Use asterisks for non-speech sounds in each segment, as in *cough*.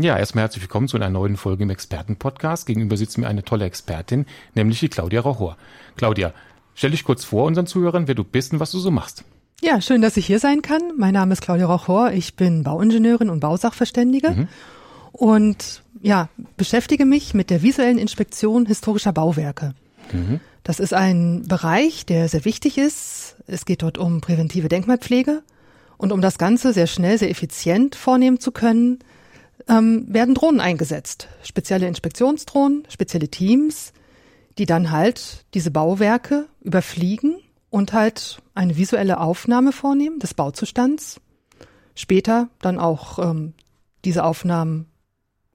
Ja, erstmal herzlich willkommen zu einer neuen Folge im Expertenpodcast. Gegenüber sitzt mir eine tolle Expertin, nämlich die Claudia Rochor. Claudia, stell dich kurz vor unseren Zuhörern, wer du bist und was du so machst. Ja, schön, dass ich hier sein kann. Mein Name ist Claudia Rochor. Ich bin Bauingenieurin und Bausachverständige mhm. und ja, beschäftige mich mit der visuellen Inspektion historischer Bauwerke. Mhm. Das ist ein Bereich, der sehr wichtig ist. Es geht dort um präventive Denkmalpflege und um das Ganze sehr schnell, sehr effizient vornehmen zu können, ähm, werden Drohnen eingesetzt. Spezielle Inspektionsdrohnen, spezielle Teams, die dann halt diese Bauwerke überfliegen und halt eine visuelle Aufnahme vornehmen des Bauzustands. Später dann auch ähm, diese Aufnahmen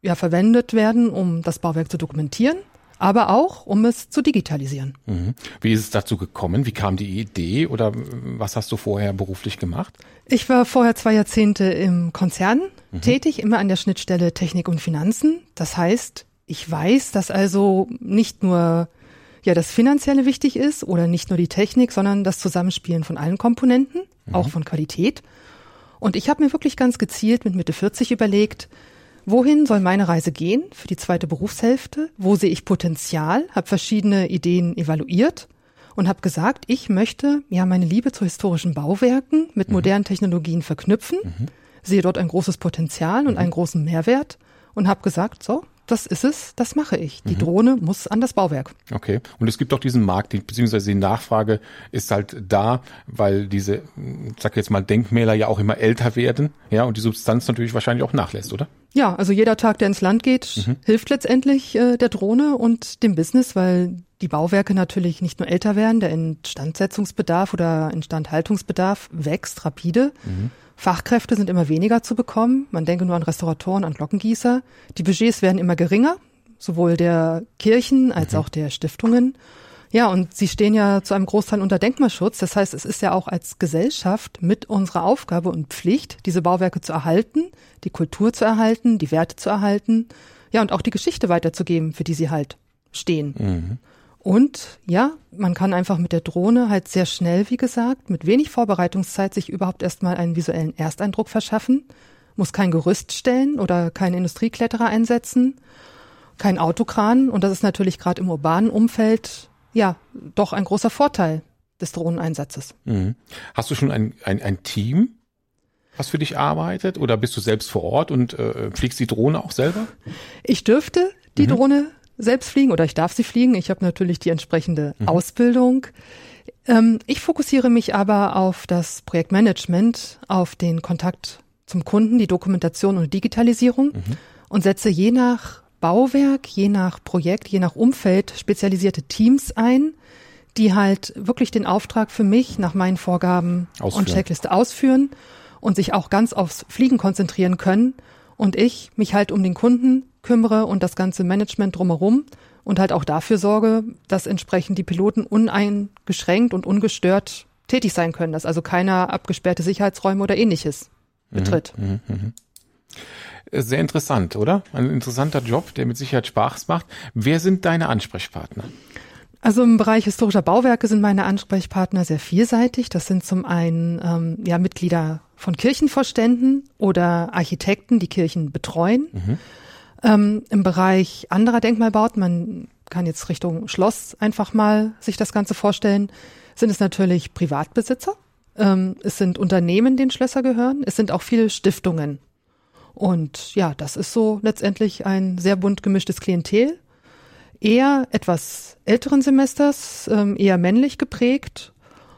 ja verwendet werden, um das Bauwerk zu dokumentieren, aber auch um es zu digitalisieren. Mhm. Wie ist es dazu gekommen? Wie kam die Idee oder was hast du vorher beruflich gemacht? Ich war vorher zwei Jahrzehnte im Konzern mhm. tätig, immer an der Schnittstelle Technik und Finanzen. Das heißt, ich weiß, dass also nicht nur ja das Finanzielle wichtig ist oder nicht nur die Technik, sondern das Zusammenspielen von allen Komponenten, mhm. auch von Qualität. Und ich habe mir wirklich ganz gezielt mit Mitte 40 überlegt, wohin soll meine Reise gehen für die zweite Berufshälfte? Wo sehe ich Potenzial? Habe verschiedene Ideen evaluiert und habe gesagt, ich möchte ja meine Liebe zu historischen Bauwerken mit mhm. modernen Technologien verknüpfen. Mhm sehe dort ein großes Potenzial und mhm. einen großen Mehrwert und habe gesagt, so, das ist es, das mache ich. Die mhm. Drohne muss an das Bauwerk. Okay. Und es gibt auch diesen Markt, beziehungsweise die Nachfrage ist halt da, weil diese, ich sag jetzt mal, Denkmäler ja auch immer älter werden, ja, und die Substanz natürlich wahrscheinlich auch nachlässt, oder? Ja, also jeder Tag, der ins Land geht, mhm. hilft letztendlich äh, der Drohne und dem Business, weil die Bauwerke natürlich nicht nur älter werden, der Instandsetzungsbedarf oder Instandhaltungsbedarf wächst rapide. Mhm Fachkräfte sind immer weniger zu bekommen. Man denke nur an Restauratoren, an Glockengießer. Die Budgets werden immer geringer, sowohl der Kirchen als mhm. auch der Stiftungen. Ja, und sie stehen ja zu einem Großteil unter Denkmalschutz. Das heißt, es ist ja auch als Gesellschaft mit unserer Aufgabe und Pflicht, diese Bauwerke zu erhalten, die Kultur zu erhalten, die Werte zu erhalten, ja, und auch die Geschichte weiterzugeben, für die sie halt stehen. Mhm. Und ja, man kann einfach mit der Drohne halt sehr schnell, wie gesagt, mit wenig Vorbereitungszeit sich überhaupt erstmal einen visuellen Ersteindruck verschaffen, muss kein Gerüst stellen oder keinen Industriekletterer einsetzen, kein Autokran. Und das ist natürlich gerade im urbanen Umfeld ja doch ein großer Vorteil des Drohneneinsatzes. Mhm. Hast du schon ein, ein, ein Team, was für dich arbeitet oder bist du selbst vor Ort und äh, fliegst die Drohne auch selber? Ich dürfte die mhm. Drohne selbst fliegen oder ich darf sie fliegen. Ich habe natürlich die entsprechende mhm. Ausbildung. Ähm, ich fokussiere mich aber auf das Projektmanagement, auf den Kontakt zum Kunden, die Dokumentation und Digitalisierung mhm. und setze je nach Bauwerk, je nach Projekt, je nach Umfeld spezialisierte Teams ein, die halt wirklich den Auftrag für mich nach meinen Vorgaben ausführen. und Checkliste ausführen und sich auch ganz aufs Fliegen konzentrieren können und ich mich halt um den Kunden kümmere und das ganze Management drumherum und halt auch dafür sorge, dass entsprechend die Piloten uneingeschränkt und ungestört tätig sein können, dass also keiner abgesperrte Sicherheitsräume oder ähnliches mhm, betritt. Mhm, mh, mh. Sehr interessant, oder? Ein interessanter Job, der mit Sicherheit Spaß macht. Wer sind deine Ansprechpartner? Also im Bereich historischer Bauwerke sind meine Ansprechpartner sehr vielseitig. Das sind zum einen ähm, ja Mitglieder von Kirchenvorständen oder Architekten, die Kirchen betreuen. Mhm. Ähm, Im Bereich anderer Denkmalbauten, man kann jetzt Richtung Schloss einfach mal sich das Ganze vorstellen, sind es natürlich Privatbesitzer. Ähm, es sind Unternehmen, denen Schlösser gehören. Es sind auch viele Stiftungen. Und ja, das ist so letztendlich ein sehr bunt gemischtes Klientel. Eher etwas älteren Semesters, ähm, eher männlich geprägt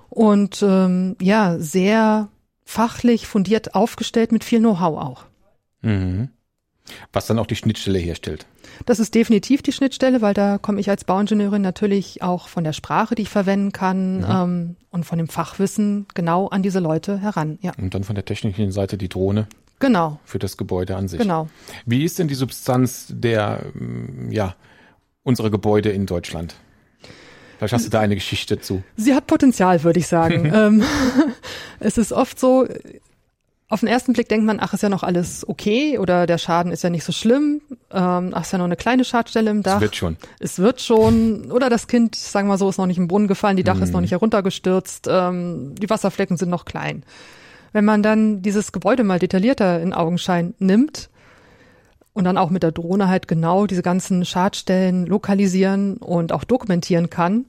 und ähm, ja, sehr fachlich fundiert aufgestellt mit viel Know-how auch. Mhm. Was dann auch die Schnittstelle herstellt. Das ist definitiv die Schnittstelle, weil da komme ich als Bauingenieurin natürlich auch von der Sprache, die ich verwenden kann mhm. ähm, und von dem Fachwissen genau an diese Leute heran. Ja. Und dann von der technischen Seite die Drohne. Genau. Für das Gebäude an sich. Genau. Wie ist denn die Substanz der, ja, unserer Gebäude in Deutschland? Vielleicht hast du da eine Geschichte zu. Sie hat Potenzial, würde ich sagen. *laughs* ähm, *laughs* es ist oft so, auf den ersten Blick denkt man, ach, ist ja noch alles okay oder der Schaden ist ja nicht so schlimm. Ähm, ach, ist ja noch eine kleine Schadstelle im Dach. Es wird schon. Es wird schon. Oder das Kind, sagen wir so, ist noch nicht im Brunnen gefallen, die Dach ist noch nicht heruntergestürzt, ähm, die Wasserflecken sind noch klein. Wenn man dann dieses Gebäude mal detaillierter in Augenschein nimmt und dann auch mit der Drohne halt genau diese ganzen Schadstellen lokalisieren und auch dokumentieren kann,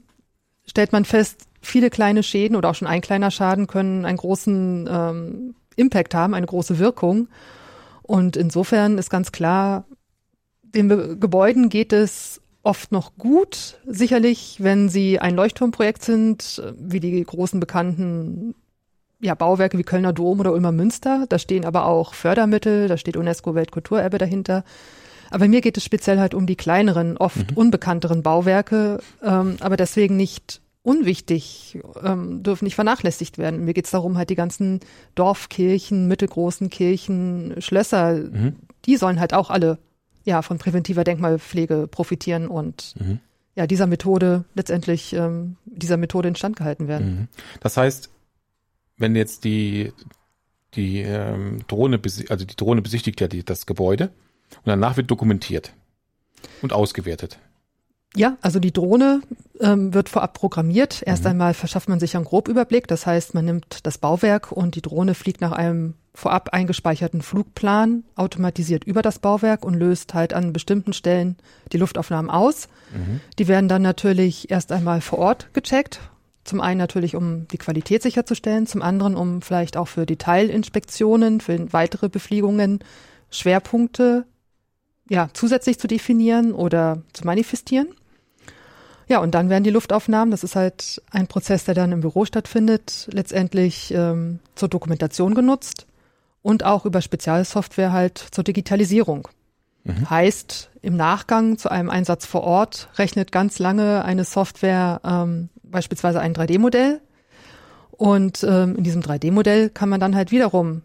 stellt man fest, viele kleine Schäden oder auch schon ein kleiner Schaden können einen großen ähm, Impact haben, eine große Wirkung. Und insofern ist ganz klar, den Be Gebäuden geht es oft noch gut. Sicherlich, wenn sie ein Leuchtturmprojekt sind, wie die großen bekannten ja, Bauwerke wie Kölner Dom oder Ulmer Münster. Da stehen aber auch Fördermittel, da steht UNESCO Weltkulturerbe dahinter. Aber mir geht es speziell halt um die kleineren, oft mhm. unbekannteren Bauwerke, ähm, aber deswegen nicht unwichtig, ähm, dürfen nicht vernachlässigt werden. Mir geht es darum, halt die ganzen Dorfkirchen, mittelgroßen Kirchen, Schlösser, mhm. die sollen halt auch alle ja von präventiver Denkmalpflege profitieren und mhm. ja dieser Methode letztendlich ähm, dieser Methode instand gehalten werden. Mhm. Das heißt, wenn jetzt die die ähm, Drohne, also die Drohne besichtigt ja die, das Gebäude und danach wird dokumentiert und ausgewertet. Ja, also die Drohne ähm, wird vorab programmiert. Erst mhm. einmal verschafft man sich einen Grobüberblick. Das heißt, man nimmt das Bauwerk und die Drohne fliegt nach einem vorab eingespeicherten Flugplan automatisiert über das Bauwerk und löst halt an bestimmten Stellen die Luftaufnahmen aus. Mhm. Die werden dann natürlich erst einmal vor Ort gecheckt. Zum einen natürlich, um die Qualität sicherzustellen, zum anderen, um vielleicht auch für Detailinspektionen, für weitere Befliegungen Schwerpunkte ja, zusätzlich zu definieren oder zu manifestieren. Ja, und dann werden die Luftaufnahmen, das ist halt ein Prozess, der dann im Büro stattfindet, letztendlich ähm, zur Dokumentation genutzt und auch über Spezialsoftware halt zur Digitalisierung. Mhm. Heißt, im Nachgang zu einem Einsatz vor Ort rechnet ganz lange eine Software ähm, beispielsweise ein 3D-Modell. Und ähm, in diesem 3D-Modell kann man dann halt wiederum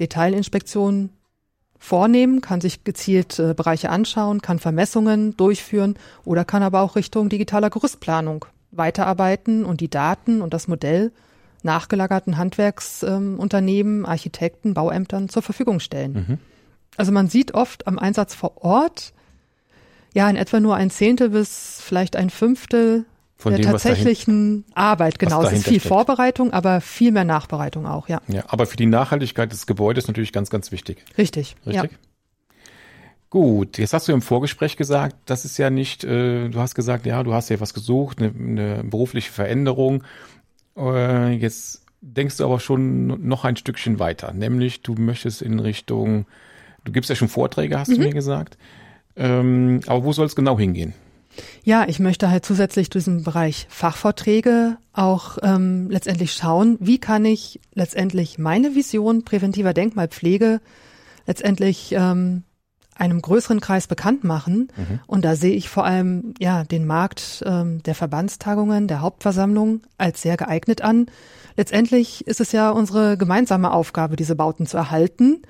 Detailinspektionen vornehmen, kann sich gezielt äh, Bereiche anschauen, kann Vermessungen durchführen oder kann aber auch Richtung digitaler Gerüstplanung weiterarbeiten und die Daten und das Modell nachgelagerten Handwerksunternehmen, ähm, Architekten, Bauämtern zur Verfügung stellen. Mhm. Also man sieht oft am Einsatz vor Ort ja in etwa nur ein Zehntel bis vielleicht ein Fünftel von der dem, tatsächlichen dahin, Arbeit, genau. Es ist viel steckt. Vorbereitung, aber viel mehr Nachbereitung auch, ja. Ja, aber für die Nachhaltigkeit des Gebäudes natürlich ganz, ganz wichtig. Richtig. Richtig? Ja. Gut, jetzt hast du im Vorgespräch gesagt, das ist ja nicht, äh, du hast gesagt, ja, du hast ja was gesucht, eine, eine berufliche Veränderung. Äh, jetzt denkst du aber schon noch ein Stückchen weiter, nämlich du möchtest in Richtung, du gibst ja schon Vorträge, hast mhm. du mir gesagt. Ähm, aber wo soll es genau hingehen? Ja, ich möchte halt zusätzlich diesem Bereich Fachvorträge auch ähm, letztendlich schauen, wie kann ich letztendlich meine Vision präventiver Denkmalpflege letztendlich ähm, einem größeren Kreis bekannt machen. Mhm. Und da sehe ich vor allem ja den Markt ähm, der Verbandstagungen, der Hauptversammlung als sehr geeignet an. Letztendlich ist es ja unsere gemeinsame Aufgabe, diese Bauten zu erhalten.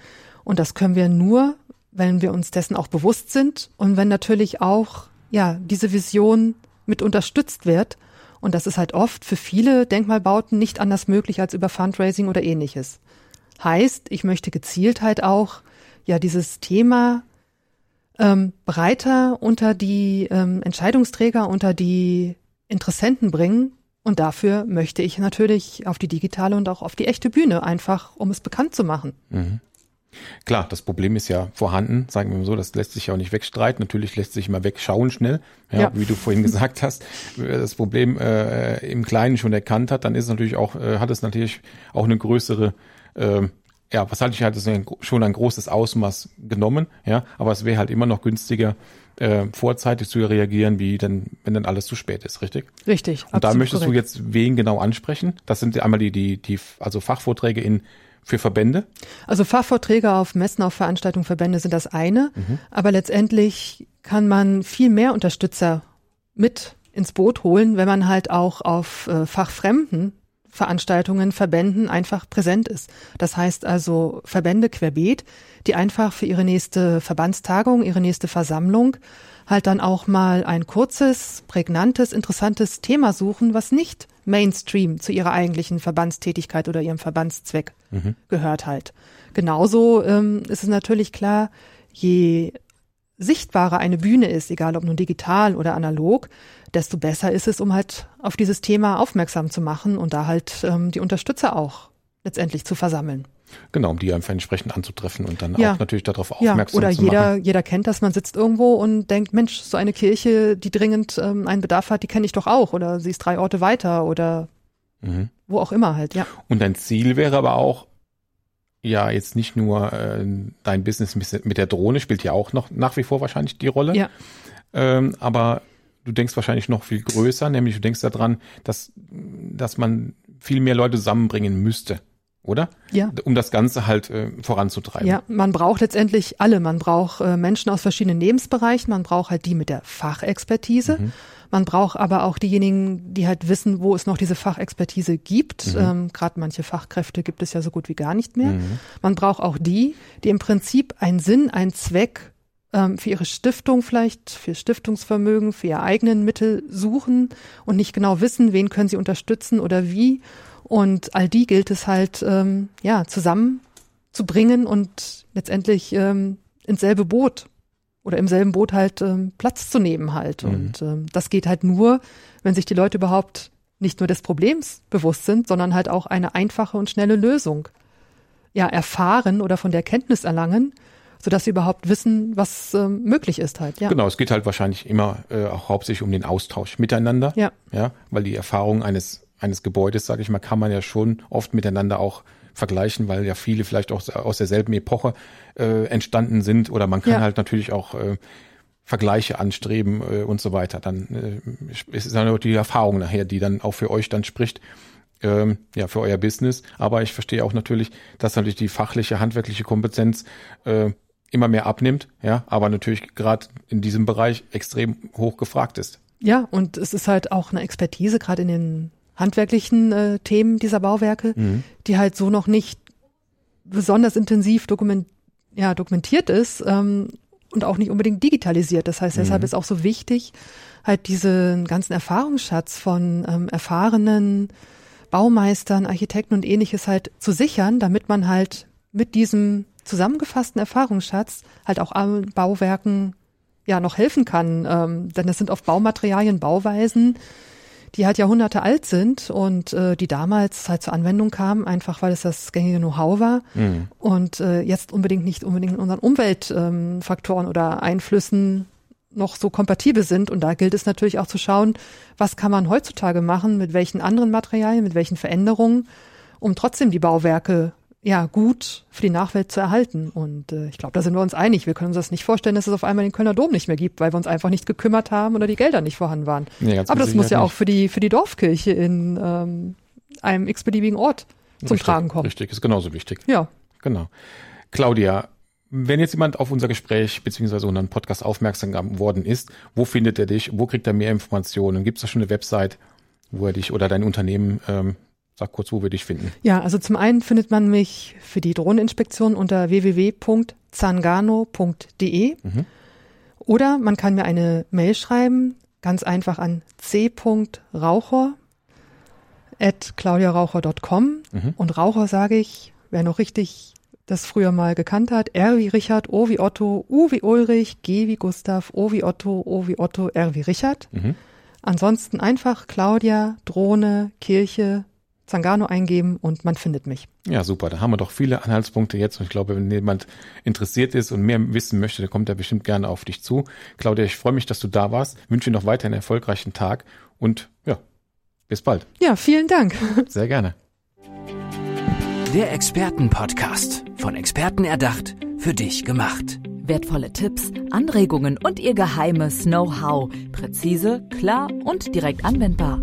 Und das können wir nur, wenn wir uns dessen auch bewusst sind und wenn natürlich auch ja, diese Vision mit unterstützt wird. Und das ist halt oft für viele Denkmalbauten nicht anders möglich als über Fundraising oder ähnliches. Heißt, ich möchte gezielt halt auch ja dieses Thema ähm, breiter unter die ähm, Entscheidungsträger, unter die Interessenten bringen. Und dafür möchte ich natürlich auf die digitale und auch auf die echte Bühne, einfach um es bekannt zu machen. Mhm. Klar, das Problem ist ja vorhanden, sagen wir mal so, das lässt sich ja auch nicht wegstreiten. Natürlich lässt sich immer wegschauen schnell, ja, ja. wie du vorhin *laughs* gesagt hast. Das Problem äh, im Kleinen schon erkannt hat, dann ist es natürlich auch, äh, hat es natürlich auch eine größere äh, ja, was halte ich halt, schon ein großes Ausmaß genommen, ja, aber es wäre halt immer noch günstiger, äh, vorzeitig zu reagieren, wie dann, wenn dann alles zu spät ist, richtig? Richtig. Und da möchtest korrekt. du jetzt wen genau ansprechen? Das sind einmal die, die, die, also Fachvorträge in für Verbände? Also Fachvorträge auf Messen, auf Veranstaltungen, Verbände sind das eine. Mhm. Aber letztendlich kann man viel mehr Unterstützer mit ins Boot holen, wenn man halt auch auf äh, Fachfremden Veranstaltungen, Verbänden einfach präsent ist. Das heißt also Verbände querbeet, die einfach für ihre nächste Verbandstagung, ihre nächste Versammlung halt dann auch mal ein kurzes, prägnantes, interessantes Thema suchen, was nicht Mainstream zu ihrer eigentlichen Verbandstätigkeit oder ihrem Verbandszweck mhm. gehört halt. Genauso ähm, ist es natürlich klar, je sichtbarer eine Bühne ist, egal ob nun digital oder analog, desto besser ist es, um halt auf dieses Thema aufmerksam zu machen und da halt ähm, die Unterstützer auch letztendlich zu versammeln. Genau, um die einfach entsprechend anzutreffen und dann ja. auch natürlich darauf aufmerksam ja, oder zu jeder, machen. jeder kennt das, man sitzt irgendwo und denkt, Mensch, so eine Kirche, die dringend ähm, einen Bedarf hat, die kenne ich doch auch oder sie ist drei Orte weiter oder mhm. wo auch immer halt, ja. Und dein Ziel wäre aber auch, ja, jetzt nicht nur äh, dein Business mit der Drohne spielt ja auch noch nach wie vor wahrscheinlich die Rolle. Ja. Ähm, aber du denkst wahrscheinlich noch viel größer, nämlich du denkst daran, dass, dass man viel mehr Leute zusammenbringen müsste oder? Ja. Um das Ganze halt äh, voranzutreiben. Ja, man braucht letztendlich alle. Man braucht äh, Menschen aus verschiedenen Lebensbereichen. Man braucht halt die mit der Fachexpertise. Mhm. Man braucht aber auch diejenigen, die halt wissen, wo es noch diese Fachexpertise gibt. Mhm. Ähm, Gerade manche Fachkräfte gibt es ja so gut wie gar nicht mehr. Mhm. Man braucht auch die, die im Prinzip einen Sinn, einen Zweck ähm, für ihre Stiftung vielleicht, für Stiftungsvermögen, für ihre eigenen Mittel suchen und nicht genau wissen, wen können sie unterstützen oder wie und all die gilt es halt, ähm, ja, zusammenzubringen und letztendlich ähm, ins selbe Boot oder im selben Boot halt ähm, Platz zu nehmen halt. Mhm. Und ähm, das geht halt nur, wenn sich die Leute überhaupt nicht nur des Problems bewusst sind, sondern halt auch eine einfache und schnelle Lösung ja erfahren oder von der Kenntnis erlangen, sodass sie überhaupt wissen, was ähm, möglich ist halt. Ja. Genau, es geht halt wahrscheinlich immer äh, auch hauptsächlich um den Austausch miteinander. Ja. Ja, weil die Erfahrung eines eines Gebäudes, sage ich mal, kann man ja schon oft miteinander auch vergleichen, weil ja viele vielleicht auch aus derselben Epoche äh, entstanden sind oder man kann ja. halt natürlich auch äh, Vergleiche anstreben äh, und so weiter. Dann äh, ist es dann auch die Erfahrung nachher, die dann auch für euch dann spricht, ähm, ja, für euer Business. Aber ich verstehe auch natürlich, dass natürlich die fachliche, handwerkliche Kompetenz äh, immer mehr abnimmt, ja, aber natürlich gerade in diesem Bereich extrem hoch gefragt ist. Ja, und es ist halt auch eine Expertise, gerade in den handwerklichen äh, Themen dieser Bauwerke, mhm. die halt so noch nicht besonders intensiv dokument, ja, dokumentiert ist ähm, und auch nicht unbedingt digitalisiert. Das heißt, deshalb mhm. ist auch so wichtig, halt diesen ganzen Erfahrungsschatz von ähm, erfahrenen Baumeistern, Architekten und ähnliches halt zu sichern, damit man halt mit diesem zusammengefassten Erfahrungsschatz halt auch allen Bauwerken ja noch helfen kann. Ähm, denn es sind oft Baumaterialien, Bauweisen, die halt Jahrhunderte alt sind und äh, die damals halt zur Anwendung kamen, einfach weil es das gängige Know-how war mhm. und äh, jetzt unbedingt nicht unbedingt in unseren Umweltfaktoren ähm, oder Einflüssen noch so kompatibel sind. Und da gilt es natürlich auch zu schauen, was kann man heutzutage machen, mit welchen anderen Materialien, mit welchen Veränderungen, um trotzdem die Bauwerke ja, gut für die Nachwelt zu erhalten. Und äh, ich glaube, da sind wir uns einig. Wir können uns das nicht vorstellen, dass es auf einmal den Kölner Dom nicht mehr gibt, weil wir uns einfach nicht gekümmert haben oder die Gelder nicht vorhanden waren. Nee, Aber das muss ja nicht. auch für die, für die Dorfkirche in ähm, einem x-beliebigen Ort zum richtig, Tragen kommen. Richtig, ist genauso wichtig. Ja. Genau. Claudia, wenn jetzt jemand auf unser Gespräch beziehungsweise unseren Podcast aufmerksam geworden ist, wo findet er dich? Wo kriegt er mehr Informationen? Gibt es da schon eine Website, wo er dich oder dein Unternehmen ähm, Sag kurz, wo wir dich finden. Ja, also zum einen findet man mich für die Drohneninspektion unter www.zangano.de mhm. oder man kann mir eine Mail schreiben, ganz einfach an c.raucher at claudiaraucher.com mhm. und Raucher sage ich, wer noch richtig das früher mal gekannt hat, R wie Richard, O wie Otto, U wie Ulrich, G wie Gustav, O wie Otto, O wie Otto, R wie Richard. Mhm. Ansonsten einfach Claudia, Drohne, Kirche, Zangano eingeben und man findet mich. Ja, super. Da haben wir doch viele Anhaltspunkte jetzt und ich glaube, wenn jemand interessiert ist und mehr wissen möchte, dann kommt er bestimmt gerne auf dich zu. Claudia, ich freue mich, dass du da warst. Wünsche dir noch weiter einen erfolgreichen Tag und ja, bis bald. Ja, vielen Dank. *laughs* Sehr gerne. Der Expertenpodcast. Von Experten erdacht, für dich gemacht. Wertvolle Tipps, Anregungen und ihr geheimes Know-how. Präzise, klar und direkt anwendbar.